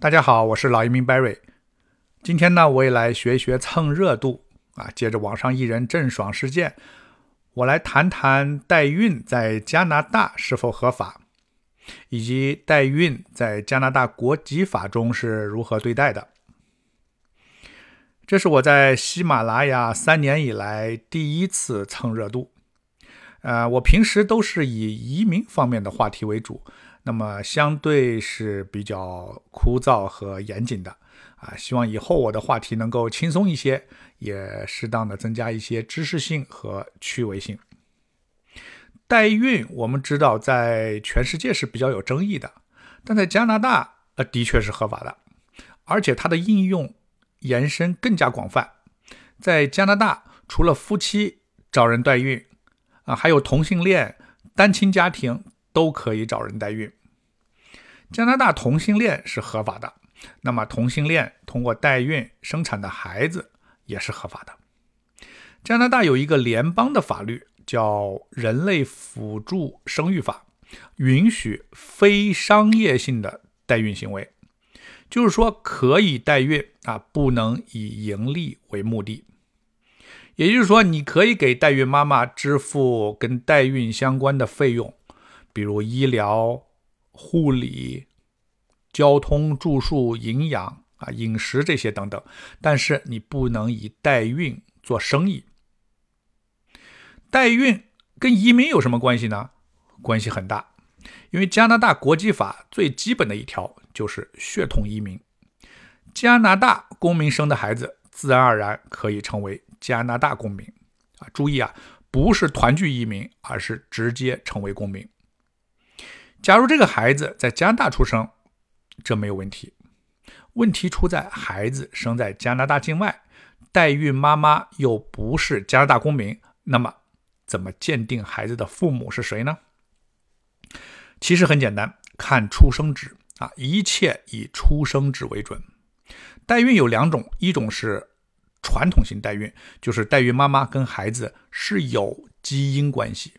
大家好，我是老移民 Barry。今天呢，我也来学一学蹭热度啊。接着网上艺人郑爽事件，我来谈谈代孕在加拿大是否合法，以及代孕在加拿大国籍法中是如何对待的。这是我在喜马拉雅三年以来第一次蹭热度。呃，我平时都是以移民方面的话题为主。那么相对是比较枯燥和严谨的啊，希望以后我的话题能够轻松一些，也适当的增加一些知识性和趣味性。代孕我们知道在全世界是比较有争议的，但在加拿大呃的确是合法的，而且它的应用延伸更加广泛。在加拿大，除了夫妻找人代孕啊，还有同性恋、单亲家庭。都可以找人代孕。加拿大同性恋是合法的，那么同性恋通过代孕生产的孩子也是合法的。加拿大有一个联邦的法律叫《人类辅助生育法》，允许非商业性的代孕行为，就是说可以代孕啊，不能以盈利为目的。也就是说，你可以给代孕妈妈支付跟代孕相关的费用。比如医疗、护理、交通、住宿、营养啊、饮食这些等等，但是你不能以代孕做生意。代孕跟移民有什么关系呢？关系很大，因为加拿大国籍法最基本的一条就是血统移民，加拿大公民生的孩子自然而然可以成为加拿大公民啊。注意啊，不是团聚移民，而是直接成为公民。假如这个孩子在加拿大出生，这没有问题。问题出在孩子生在加拿大境外，代孕妈妈又不是加拿大公民，那么怎么鉴定孩子的父母是谁呢？其实很简单，看出生纸啊，一切以出生纸为准。代孕有两种，一种是传统型代孕，就是代孕妈妈跟孩子是有基因关系。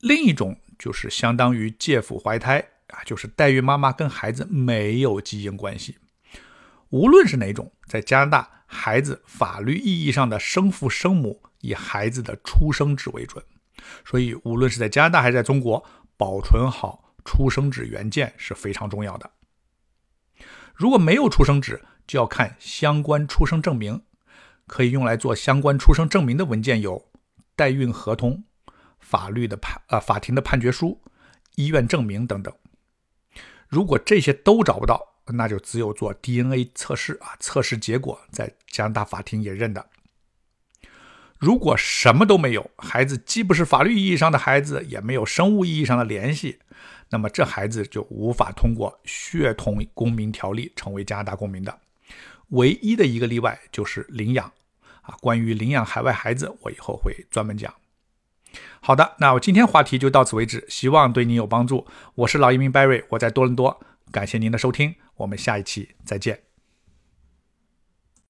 另一种就是相当于借腹怀胎啊，就是代孕妈妈跟孩子没有基因关系。无论是哪种，在加拿大，孩子法律意义上的生父生母以孩子的出生纸为准。所以，无论是在加拿大还是在中国，保存好出生纸原件是非常重要的。如果没有出生纸，就要看相关出生证明。可以用来做相关出生证明的文件有代孕合同。法律的判啊，法庭的判决书、医院证明等等。如果这些都找不到，那就只有做 DNA 测试啊，测试结果在加拿大法庭也认的。如果什么都没有，孩子既不是法律意义上的孩子，也没有生物意义上的联系，那么这孩子就无法通过血统公民条例成为加拿大公民的。唯一的一个例外就是领养啊。关于领养海外孩子，我以后会专门讲。好的，那我今天话题就到此为止，希望对你有帮助。我是老移民 Barry，我在多伦多，感谢您的收听，我们下一期再见。